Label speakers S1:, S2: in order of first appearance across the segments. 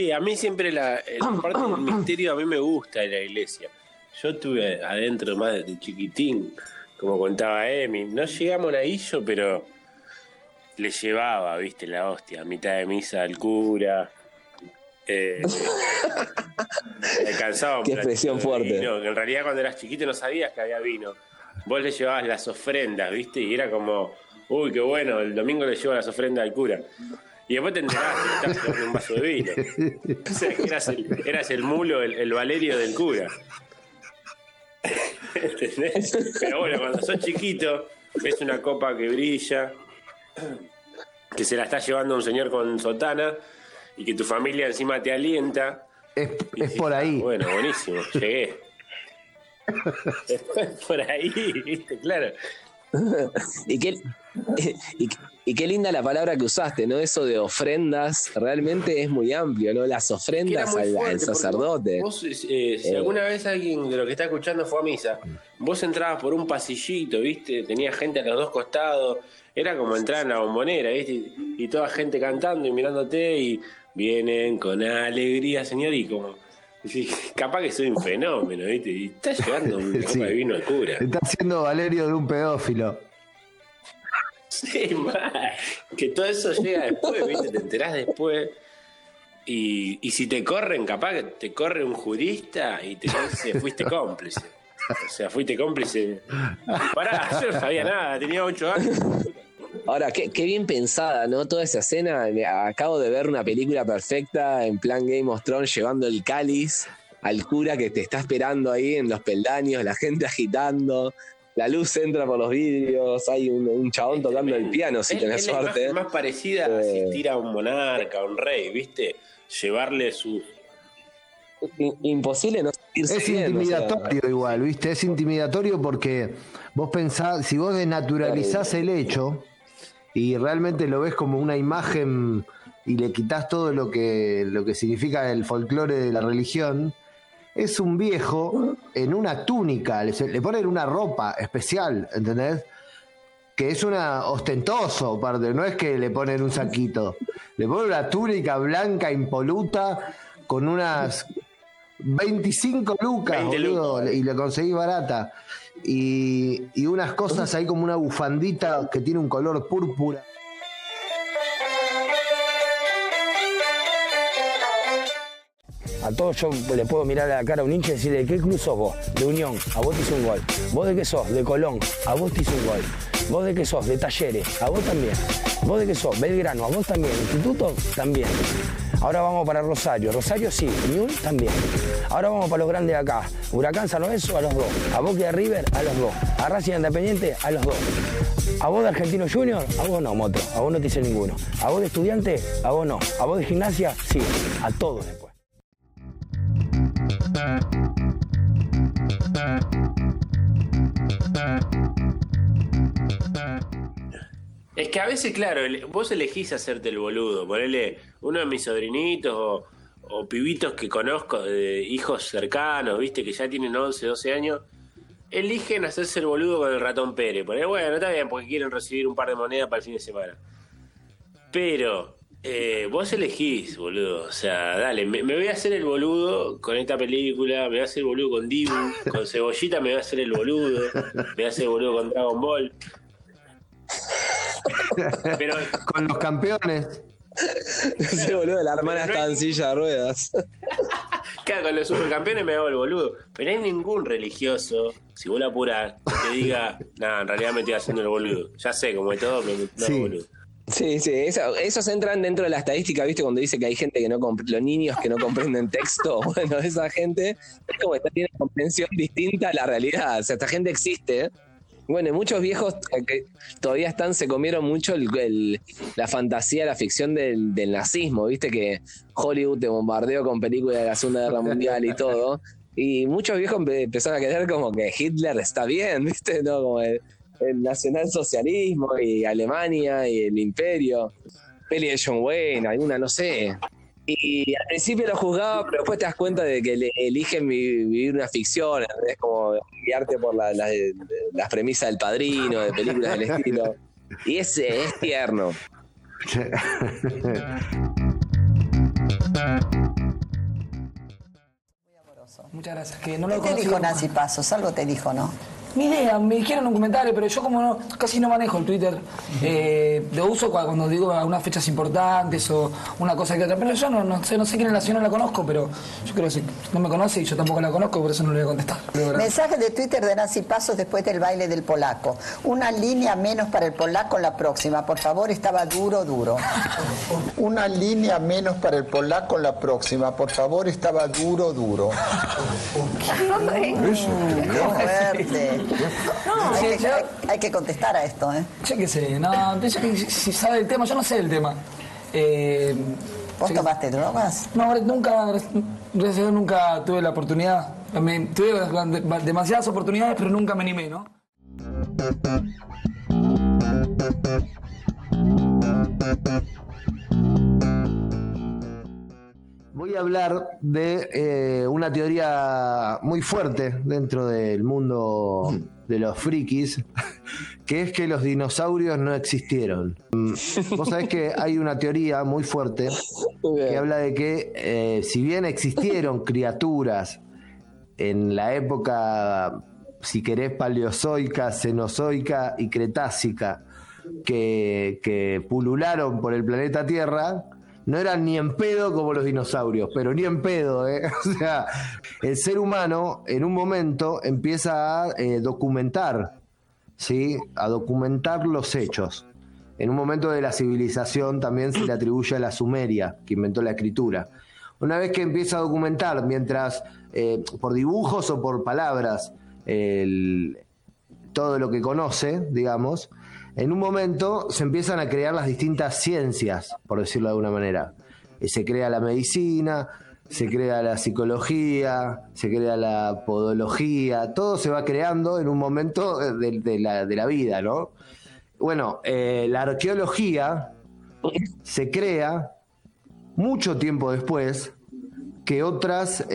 S1: Sí, a mí siempre la, la parte del misterio a mí me gusta en la iglesia. Yo estuve adentro más de chiquitín, como contaba Emi. No llegué a Monaguillo, pero le llevaba, viste, la hostia, a mitad de misa al cura. Eh, un
S2: Qué expresión
S1: de
S2: fuerte.
S1: vino, en realidad cuando eras chiquito no sabías que había vino. Vos le llevabas las ofrendas, viste, y era como, uy, qué bueno, el domingo le llevo las ofrendas al cura. Y después te enterás que estás tomando un vaso de vino. O sea, que eras el, eras el mulo, el, el Valerio del cura. ¿Entendés? Pero bueno, cuando sos chiquito, ves una copa que brilla, que se la está llevando un señor con sotana y que tu familia encima te alienta.
S3: Es, es
S1: decís,
S3: por
S1: "Ah,
S3: ahí.
S1: Bueno, buenísimo, llegué. Es por ahí, ¿viste? Claro.
S2: Y qué, y, y qué linda la palabra que usaste, ¿no? Eso de ofrendas, realmente es muy amplio, ¿no? Las ofrendas al,
S1: fuerte,
S2: sacerdote.
S1: Vos, eh, si
S2: Eh.
S1: alguna vez alguien de lo que está escuchando fue a misa, vos entrabas por un pasillito, ¿viste? Tenía gente a los dos costados, era como entrar en la bombonera, ¿viste? Y, y toda gente cantando y mirándote y vienen con alegría, señor, y como. decís, capaz que soy un fenómeno, ¿viste? Y está llevando una copa
S3: Sí.
S1: de vino al cura.
S3: Está haciendo Valerio de un pedófilo.
S1: Que todo eso llega después, ¿viste? Te enterás después. Y, y si te corren, capaz que te corre un jurista y te dice, fuiste cómplice. O sea, fuiste cómplice. Pará, yo no sabía nada, tenía ocho años.
S2: Ahora, qué, bien pensada, ¿no? Toda esa escena. Acabo de ver una película perfecta en plan Game of Thrones llevando el cáliz al cura que te está esperando ahí en los peldaños, la gente agitando, la luz entra por los vidrios, hay un, un chabón tocando el piano si
S1: Es-
S2: tenés
S1: es la
S2: suerte.
S1: imagen más parecida a
S2: Eh.
S1: asistir a un monarca, a un rey, ¿viste? Llevarle su.
S2: Imposible no sentirse
S3: Es
S2: bien, o sea,
S3: intimidatorio igual, ¿viste? Es intimidatorio porque vos pensás, si vos desnaturalizás el hecho y realmente lo ves como una imagen y le quitas todo lo que, lo que significa el folclore de la religión, es un viejo en una túnica, le, le ponen una ropa especial, ¿entendés? Que es una ostentoso, aparte, no es que le ponen un saquito, le ponen una túnica blanca impoluta con unas 25 lucas,
S1: 20
S3: boludo,
S1: lucas.
S3: y le conseguí barata. Y, y unas cosas ahí como una bufandita que tiene un color púrpura.
S4: A todos yo le puedo mirar a la cara a un hincha y decirle, ¿de qué club sos vos? De Unión, a vos te hice un gol. ¿Vos de qué sos? De Colón, a vos te hice un gol. ¿Vos de qué sos? De Talleres, a vos también. ¿Vos de qué sos? Belgrano, a vos también. Instituto, también. Ahora vamos para Rosario. Rosario sí, Unión también. Ahora vamos para los grandes de acá. Huracán San Lorenzo, a los dos. A Boca de River, a los dos. A Racing Independiente, a los dos. A vos de Argentino Junior, a vos no, Moto. A vos no te hice ninguno. A vos de estudiante, a vos no. A vos de gimnasia, sí. A todos después.
S1: Es que a veces, claro, vos elegís hacerte el boludo. Ponele uno de mis sobrinitos o, pibitos que conozco, hijos cercanos, viste, que ya tienen 11, 12 años, eligen hacerse el boludo con el ratón Pérez. Ponele, bueno, está bien, porque quieren recibir un par de monedas para el fin de semana. Pero eh, vos elegís, boludo. O sea, dale, me, me voy a hacer el boludo con esta película, me voy a hacer el boludo con Dibu, con Cebollita me voy a hacer el boludo, me voy a hacer el boludo con Dragon Ball. Pero
S3: Con los campeones.
S2: Ese boludo, la hermana está en silla de ruedas.
S1: Claro, con los supercampeones me hago el boludo. Pero no hay ningún religioso, si vos la apurás, que te diga, nada, en realidad me estoy haciendo el boludo. Ya sé, como de todo, pero me no
S3: Sí.
S1: boludo.
S2: Sí, sí, eso- esos entran dentro de la estadística, ¿viste? Cuando dice que hay gente que no compre- los niños que no comprenden texto, bueno, esa gente es como que tiene comprensión distinta a la realidad, o sea, esta gente existe. Bueno, muchos viejos eh, que todavía están, se comieron mucho el- la fantasía, la ficción del, nazismo, ¿viste? Que Hollywood te bombardeó con películas de la Segunda Guerra Mundial y todo. Y muchos viejos empe- empezaron a creer como que Hitler está bien, ¿viste? ¿No? Como el nacionalsocialismo y Alemania y el imperio. Peli de John Wayne, alguna, no sé. Y al principio lo juzgaba, pero después te das cuenta de que le- eligen vi- vivir una ficción, es como guiarte por la- la- las premisas del padrino, de películas del estilo. Y es, es tierno.
S4: Muchas gracias. Que no lo
S5: ¿Qué te dijo. Nancy Pasos? Algo te dijo, ¿no?
S4: Ni idea, me dijeron un comentario, pero yo como no, casi no manejo el Twitter, eh, lo uso cua- cuando digo algunas fechas importantes o una cosa que otra. Pero yo no, no sé, no sé quién es la señora, no la conozco, pero yo creo que si no me conoce y yo tampoco la conozco, por eso no le voy a contestar.
S5: Mensaje de Twitter de Nancy Pasos después del baile del polaco. Una línea menos para el polaco en la próxima. Por favor, estaba duro, duro.
S6: Una línea menos para el polaco en la próxima. Por favor, estaba duro, duro.
S5: Qué fuerte.
S4: No,
S5: hay, que,
S4: yo-
S5: hay- hay que contestar a esto, ¿eh?
S4: Yo qué sé, no, yo que- si sabe el tema, yo no sé el tema. Eh,
S5: ¿Vos tomaste drogas?
S4: No, nunca, gracias a Dios nunca tuve la oportunidad. Me- tuve de- demasiadas oportunidades, pero nunca me animé, ¿no?
S3: Voy a hablar de eh, una teoría muy fuerte dentro del mundo de los frikis, que es que los dinosaurios no existieron. Mm, Vos sabés que hay una teoría muy fuerte que habla de que eh, si bien existieron criaturas en la época, si querés, paleozoica, cenozoica y cretácica, que, que pulularon por el planeta Tierra, no eran ni en pedo como los dinosaurios, pero ni en pedo, ¿eh? O sea, el ser humano en un momento empieza a eh, documentar, ¿sí? A documentar los hechos. En un momento de la civilización también se le atribuye a la Sumeria, que inventó la escritura. Una vez que empieza a documentar, mientras eh, por dibujos o por palabras, el- todo lo que conoce, digamos, en un momento se empiezan a crear las distintas ciencias, por decirlo de alguna manera. Eh, Se crea la medicina, se crea la psicología, se crea la podología, todo se va creando en un momento eh, de, la, vida, ¿no? Bueno, eh, la arqueología se crea mucho tiempo después que otras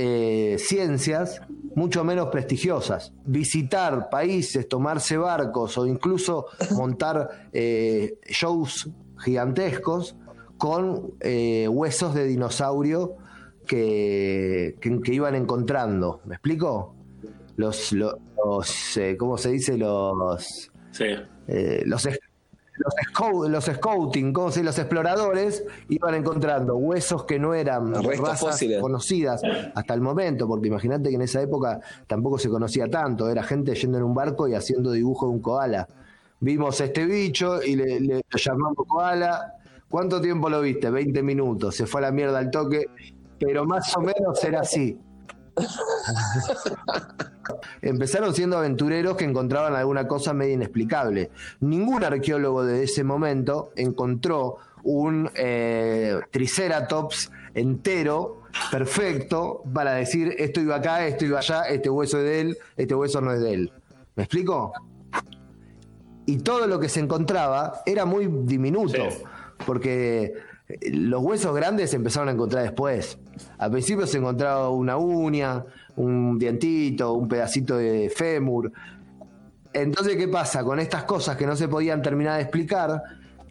S3: ciencias mucho menos prestigiosas. Visitar países, tomarse barcos o incluso montar eh, shows gigantescos con eh, huesos de dinosaurio que, que- que iban encontrando. ¿Me explico? Los, lo- los, eh, ¿cómo se dice? Los,
S1: Sí.
S3: eh, los, los, scou- los scouting, ¿cómo se dice? los exploradores iban encontrando huesos que no eran
S2: Restos
S3: razas
S2: fósiles.
S3: conocidas hasta el momento, porque imagínate que en esa época tampoco se conocía tanto, era gente yendo en un barco y haciendo dibujo de un koala. Vimos este bicho y le, le- llamamos koala. ¿Cuánto tiempo lo viste? 20 minutos. Se fue a la mierda al toque, pero más o menos era así. Empezaron siendo aventureros que encontraban alguna cosa medio inexplicable. Ningún arqueólogo de ese momento encontró un eh, triceratops entero, perfecto, para decir esto iba acá, esto iba allá, este hueso es de él, este hueso no es de él. ¿Me explico? Y todo lo que se encontraba era muy diminuto,
S1: Sí.
S3: porque los huesos grandes se empezaron a encontrar después. Al principio se encontraba una uña, un dientito, un pedacito de fémur. Entonces, ¿qué pasa? Con estas cosas que no se podían terminar de explicar,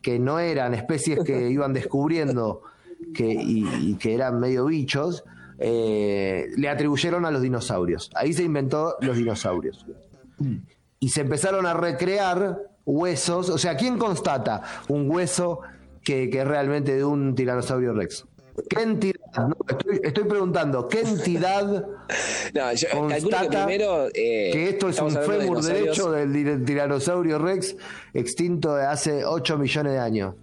S3: que no eran especies que iban descubriendo que, y, y que eran medio bichos, eh, le atribuyeron a los dinosaurios. Ahí se inventó los dinosaurios. Y se empezaron a recrear huesos. O sea, ¿quién constata un hueso que, que es realmente de un tiranosaurio rex? ¿Qué entidad? No, estoy, estoy preguntando, ¿qué entidad
S2: No, yo calculo que
S3: constata
S2: primero. eh,
S3: que esto es un
S2: de
S3: fémur derecho del tiranosaurio rex extinto de hace 8 millones de años?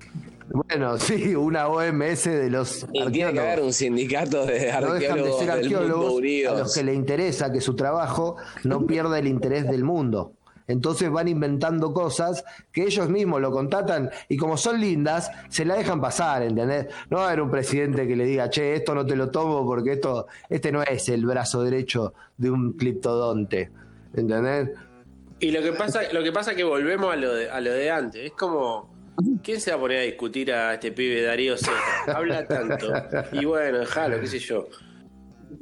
S3: Bueno, sí, una OMS de los
S2: Y tiene que haber
S3: arqueólogos.
S2: un sindicato de
S3: No dejan de
S2: arqueólogos
S3: ser
S2: del mundo
S3: arqueólogos a los que le interesa que su trabajo no pierda el interés del mundo. Entonces van inventando cosas que ellos mismos lo contratan y como son lindas, se la dejan pasar, ¿entendés? No va a haber un presidente que le diga, che, esto no te lo tomo porque esto, este no es el brazo derecho de un cliptodonte, ¿entendés?
S1: Y lo que pasa, lo que pasa es que volvemos a lo de, a lo de antes. Es como, ¿quién se va a poner a discutir a este pibe Darío Z? Habla tanto. Y bueno, déjalo, qué sé yo.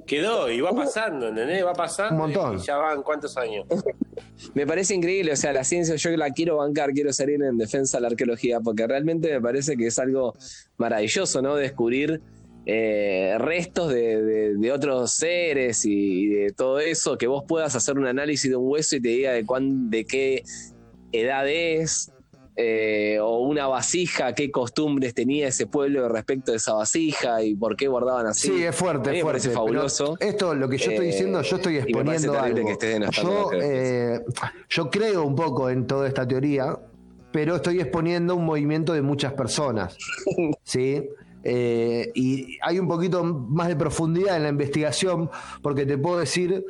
S1: Quedó y va pasando, ¿entendés? Va pasando.
S3: Un montón.
S1: Y ya van cuántos años.
S2: Me parece increíble, o sea, la ciencia yo la quiero bancar, quiero salir en defensa de la arqueología, porque realmente me parece que es algo maravilloso, ¿no? Descubrir eh, restos de, otros seres y de todo eso, que vos puedas hacer un análisis de un hueso y te diga de, cuán, de qué edad es, eh, o una vasija, qué costumbres tenía ese pueblo respecto de esa vasija y por qué guardaban así.
S3: Sí, es fuerte, es fuerte.
S2: fabuloso.
S3: Esto, lo que yo estoy
S2: Eh,
S3: diciendo, yo estoy exponiendo algo.
S2: que estés
S3: yo, eh, yo creo un poco en toda esta teoría, pero estoy exponiendo un movimiento de muchas personas. ¿Sí? Eh, y hay un poquito más de profundidad en la investigación, porque te puedo decir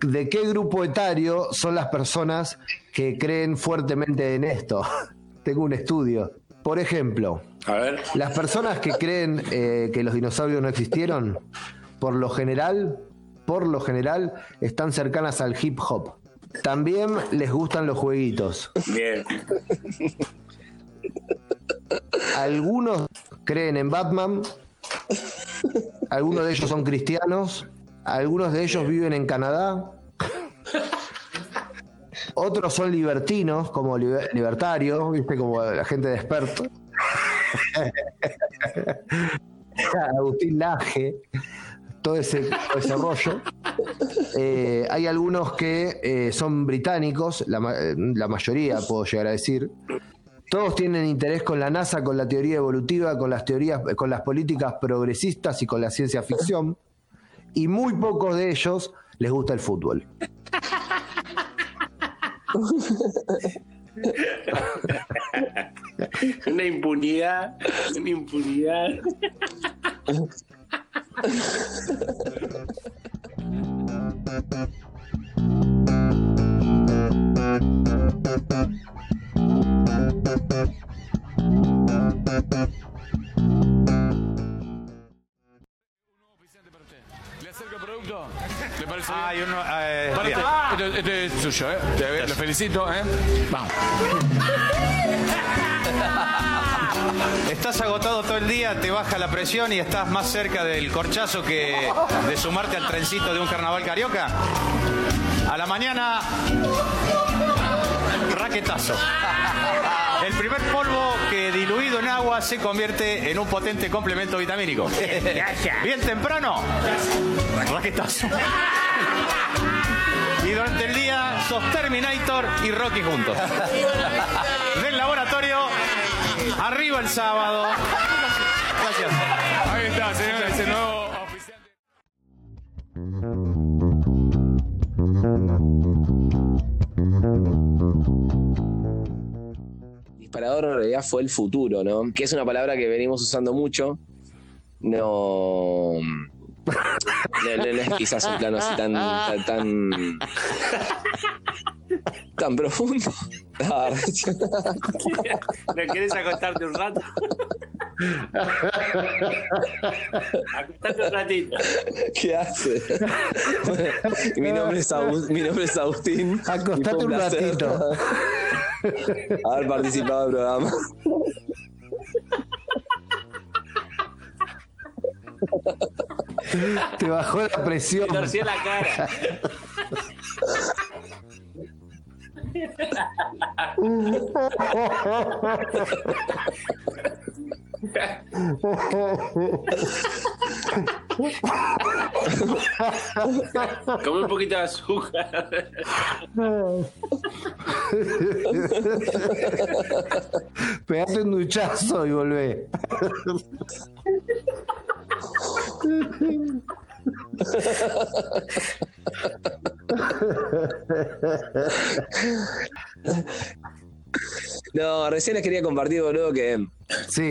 S3: de qué grupo etario son las personas que creen fuertemente en esto. Tengo un estudio. Por ejemplo,
S1: A ver.
S3: las personas que creen eh, que los dinosaurios no existieron, por lo general, por lo general, están cercanas al hip hop. También les gustan los jueguitos.
S1: Bien.
S3: Algunos creen en Batman, algunos de ellos son cristianos, algunos de ellos viven en Canadá, otros son libertinos, como liber- libertarios, viste, como la gente de experto. Agustín Laje, todo ese, todo ese rollo. Eh, hay algunos que eh, son británicos, la, la mayoría puedo llegar a decir. Todos tienen interés con la NASA, con la teoría evolutiva, con las teorías, con las políticas progresistas y con la ciencia ficción. Y muy pocos de ellos les gusta el fútbol.
S1: Una impunidad. Una impunidad.
S7: ¿eh?
S8: Te- Lo felicito, ¿eh? Vamos.
S7: Estás agotado todo el día, te baja la presión y estás más cerca del corchazo que de sumarte al trencito de un carnaval carioca. A la mañana, raquetazo. El primer polvo que diluido en agua se convierte en un potente complemento vitamínico. Bien temprano, raquetazo. Y durante el día sos Terminator y Rocky juntos. Del laboratorio, arriba el sábado. Gracias.
S8: Ahí está, señores, el nuevo oficial.
S2: disparador en realidad fue el futuro, ¿no? Que es una palabra que venimos usando mucho. No. No, no- no es quizás un plano así tan. tan. tan, tan profundo. Ah,
S1: ¿No querés acostarte un rato? Acostate un ratito.
S2: ¿Qué hace? mi, nombre es Agus- mi nombre es Agustín. y
S3: Acostate
S2: fue
S3: un
S2: placer
S3: ratito.
S2: Haber participado del programa.
S3: Te bajó la presión.
S1: Te torció la cara. Come un poquito de azúcar.
S3: Pegate un duchazo y volvé.
S2: No, recién les quería compartir, boludo, que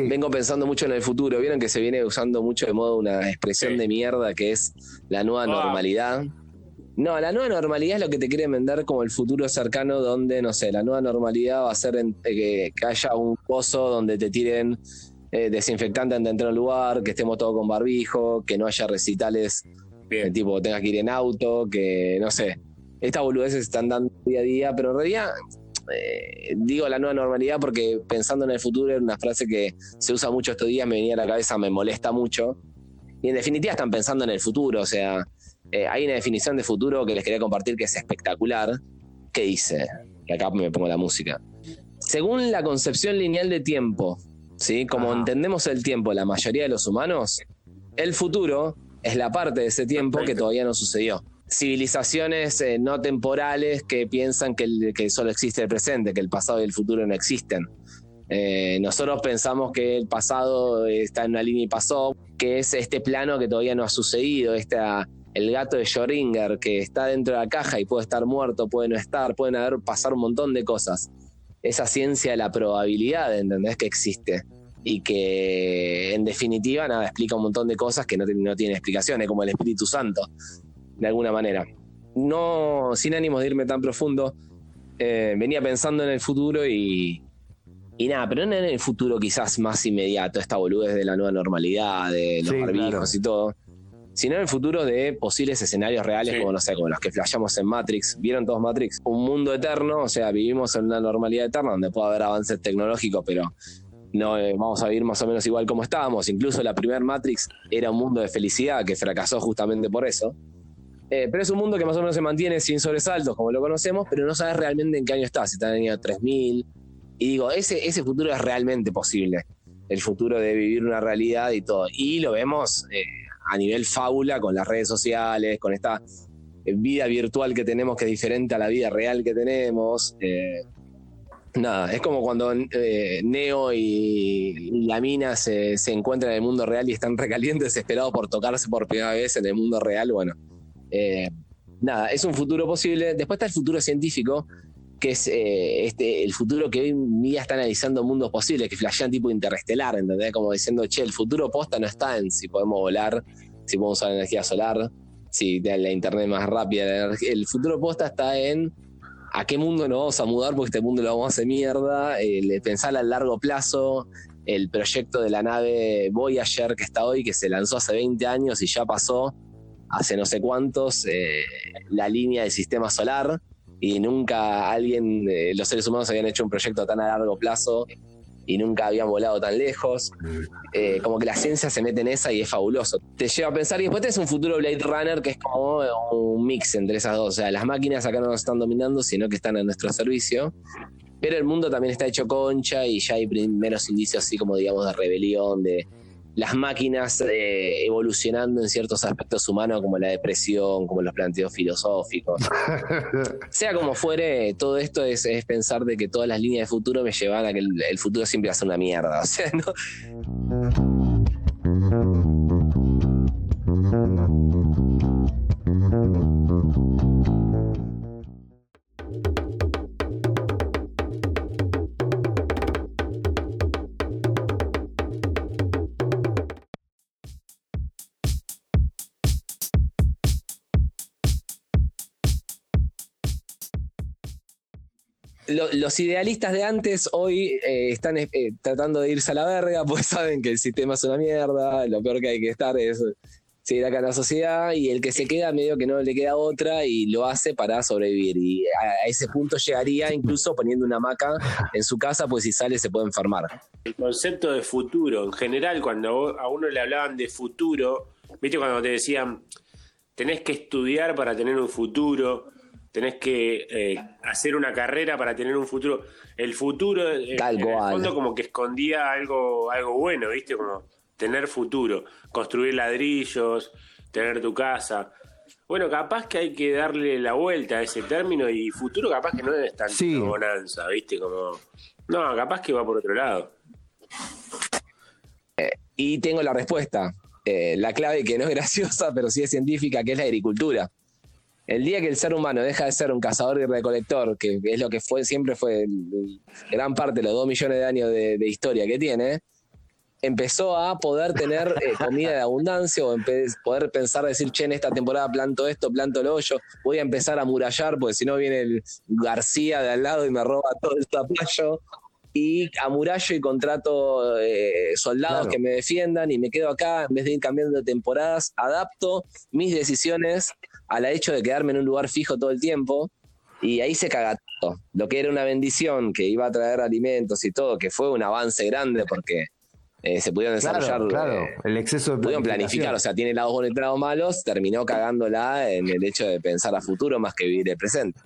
S2: vengo pensando mucho en el futuro. Vieron que se viene usando mucho de modo una expresión de mierda que es la nueva
S1: Ah.
S2: normalidad. No, la nueva normalidad es lo que te quieren vender como el futuro cercano, donde, no sé, la nueva normalidad va a ser en- eh, que haya un pozo donde te tiren eh, desinfectante antes de entrar a un lugar, que estemos todos con barbijo, que no haya recitales, tipo tengas que ir en auto, que no sé. Estas boludeces se están dando día a día, pero en realidad eh, digo la nueva normalidad porque pensando en el futuro era una frase que se usa mucho estos días, me venía a la cabeza, me molesta mucho. Y en definitiva están pensando en el futuro, o sea, eh, hay una definición de futuro que les quería compartir que es espectacular, que dice, y acá me pongo la música, según la concepción lineal de tiempo, ¿sí? como entendemos el tiempo la mayoría de los humanos, el futuro es la parte de ese tiempo que todavía no sucedió. Civilizaciones eh, no temporales que piensan que, el- que solo existe el presente, que el pasado y el futuro no existen. Eh, nosotros pensamos que el pasado está en una línea y pasó, que es este plano que todavía no ha sucedido, esta, el gato de Schrödinger que está dentro de la caja y puede estar muerto, puede no estar, pueden haber pasar un montón de cosas. Esa ciencia de la probabilidad, ¿entendés? Que existe. Y que en definitiva, nada, explica un montón de cosas que no, tienen- no tienen explicaciones, como el Espíritu Santo, de alguna manera. No, sin ánimos de irme tan profundo, eh, venía pensando en el futuro y, y nada, pero no en el futuro quizás más inmediato, esta boludez de la nueva normalidad, de los
S3: Sí,
S2: barbijos
S3: claro.
S2: y todo, sino en el futuro de posibles escenarios reales, como no sé, como los que flashamos en Matrix. ¿Vieron todos Matrix? Un mundo eterno, o sea, vivimos en una normalidad eterna donde puede haber avances tecnológicos, pero no eh, vamos a vivir más o menos igual como estábamos. Incluso la primer Matrix era un mundo de felicidad que fracasó justamente por eso. Eh, pero es un mundo que más o menos se mantiene sin sobresaltos, como lo conocemos, pero no sabes realmente en qué año está, si está en el año 3000. Y digo, ese, ese futuro es realmente posible. El futuro de vivir una realidad y todo. Y lo vemos eh, a nivel fábula con las redes sociales, con esta vida virtual que tenemos que es diferente a la vida real que tenemos. Eh, nada, es como cuando eh, Neo y, y la mina se, se encuentran en el mundo real y están recalientes, desesperados por tocarse por primera vez en el mundo real. Bueno, eh, nada, es un futuro posible. Después está el futuro científico, que es eh, este, el futuro que hoy en día está analizando mundos posibles, que flashean tipo interestelar, ¿entendés? Como diciendo, che, el futuro posta no está en si podemos volar, si podemos usar energía solar, si la internet más rápida. El futuro posta está en a qué mundo nos vamos a mudar, porque este mundo lo vamos a hacer mierda, pensar a largo plazo, el proyecto de la nave Voyager que está hoy, que se lanzó hace 20 años y ya pasó hace no sé cuántos, eh, la línea del sistema solar, y nunca alguien, eh, los seres humanos habían hecho un proyecto tan a largo plazo y nunca habían volado tan lejos. Eh, como que la ciencia se mete en esa y es fabuloso. Te lleva a pensar, y después tenés un futuro Blade Runner que es como un mix entre esas dos. O sea, las máquinas acá no nos están dominando, sino que están a nuestro servicio. Pero el mundo también está hecho concha y ya hay primeros indicios así como digamos de rebelión, de las máquinas eh, evolucionando en ciertos aspectos humanos como la depresión, como los planteos filosóficos. sea como fuere, todo esto es, es pensar de que todas las líneas de futuro me llevan a que el, el futuro siempre va a ser una mierda. O sea, ¿no? Los idealistas de antes hoy eh, están eh, tratando de irse a la verga, pues saben que el sistema es una mierda, lo peor que hay que estar es seguir acá en la sociedad y el que se queda medio que no le queda otra y lo hace para sobrevivir. Y a, a ese punto llegaría incluso poniendo una hamaca en su casa, pues si sale se puede enfermar.
S1: El concepto de futuro, en general, cuando a uno le hablaban de futuro, viste cuando te decían, tenés que estudiar para tener un futuro, tenés que eh, hacer una carrera para tener un futuro. El futuro, eh,
S2: Tal
S1: en el fondo, como que escondía algo, algo bueno, viste, como tener futuro, construir ladrillos, tener tu casa. Bueno, capaz que hay que darle la vuelta a ese término y futuro capaz que no es tan
S3: Sí.
S1: bonanza, ¿viste? Como, no, capaz que va por otro lado.
S2: Y tengo la respuesta. Eh, la clave que no es graciosa, pero sí es científica, que es la agricultura. El día que el ser humano deja de ser un cazador y recolector, que es lo que fue siempre fue el- gran parte de los dos millones de años de, de historia que tiene, empezó a poder tener eh, comida de abundancia o poder pensar, decir, che, en esta temporada planto esto, planto lo otro, voy a empezar a murallar, porque si no viene el García de al lado y me roba todo el zapallo. Y amurallo y contrato eh, soldados
S3: Claro.
S2: que me defiendan y me quedo acá en vez de ir cambiando de temporadas, adapto mis decisiones al hecho de quedarme en un lugar fijo todo el tiempo y ahí se caga todo. Lo que era una bendición que iba a traer alimentos y todo, que fue un avance grande porque eh, se pudieron desarrollar,
S3: Claro, claro.
S2: eh,
S3: El exceso de
S2: pudieron planificar, o sea, tiene lados buenos y lados malos, terminó cagándola en el hecho de pensar a futuro más que vivir el presente.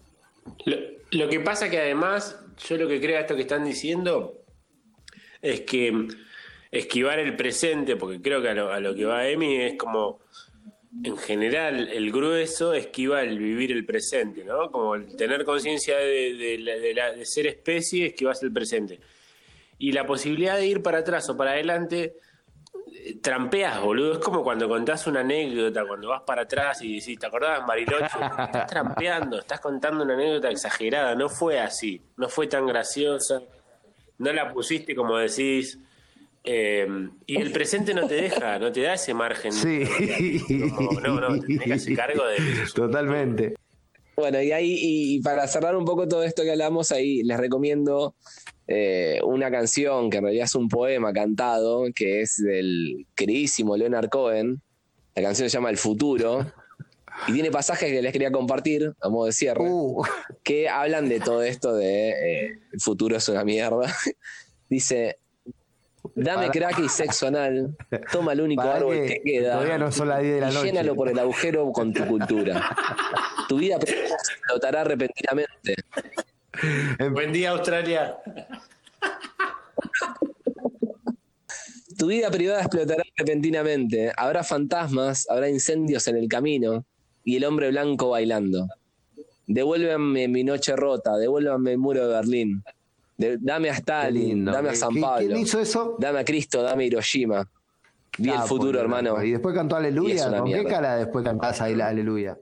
S1: Lo, lo que pasa que además, yo lo que creo a esto que están diciendo es que esquivar el presente, porque creo que a lo, a lo que va Emi es como, en general, el grueso esquiva el vivir el presente, ¿no? Como el tener conciencia de, de de de ser especie, esquivas el presente. Y la posibilidad de ir para atrás o para adelante, eh, trampeas, boludo. Es como cuando contás una anécdota, cuando vas para atrás y decís, ¿te acordás, Mariloche? Estás trampeando, estás contando una anécdota exagerada. No fue así, no fue tan graciosa, no la pusiste como decís. Eh, y el presente no te deja, no te da ese margen.
S3: Sí.
S1: Como, no, no, te tenés que hacer cargo de
S3: Totalmente.
S2: Bueno, y ahí, y, y para cerrar un poco todo esto que hablamos, ahí les recomiendo eh, una canción que en realidad es un poema cantado, que es del queridísimo Leonard Cohen. La canción se llama El Futuro. Y tiene pasajes que les quería compartir, a modo de cierre,
S3: Uh,
S2: que hablan de todo esto de eh, el futuro es una mierda. Dice, dame
S3: Para-
S2: crack y sexo anal, toma el único
S3: Para
S2: árbol
S3: que
S2: que queda
S3: todavía no son las 10 de la
S2: y
S3: noche.
S2: llénalo por el agujero con tu cultura. Tu vida explotará repentinamente.
S1: Buen día, Australia.
S2: Tu vida privada explotará repentinamente. Habrá fantasmas, habrá incendios en el camino y el hombre blanco bailando. Devuélveme mi noche rota, devuélvame el muro de Berlín. De- dame a Stalin,
S3: lindo.
S2: dame a San
S3: ¿Qui-
S2: Pablo,
S3: ¿Quién hizo eso?
S2: dame a Cristo, dame a Hiroshima. Vi el
S3: Ah,
S2: futuro,
S3: por-
S2: hermano.
S3: Y después cantó Aleluya. ¿Con qué cara después cantás ahí la Aleluya?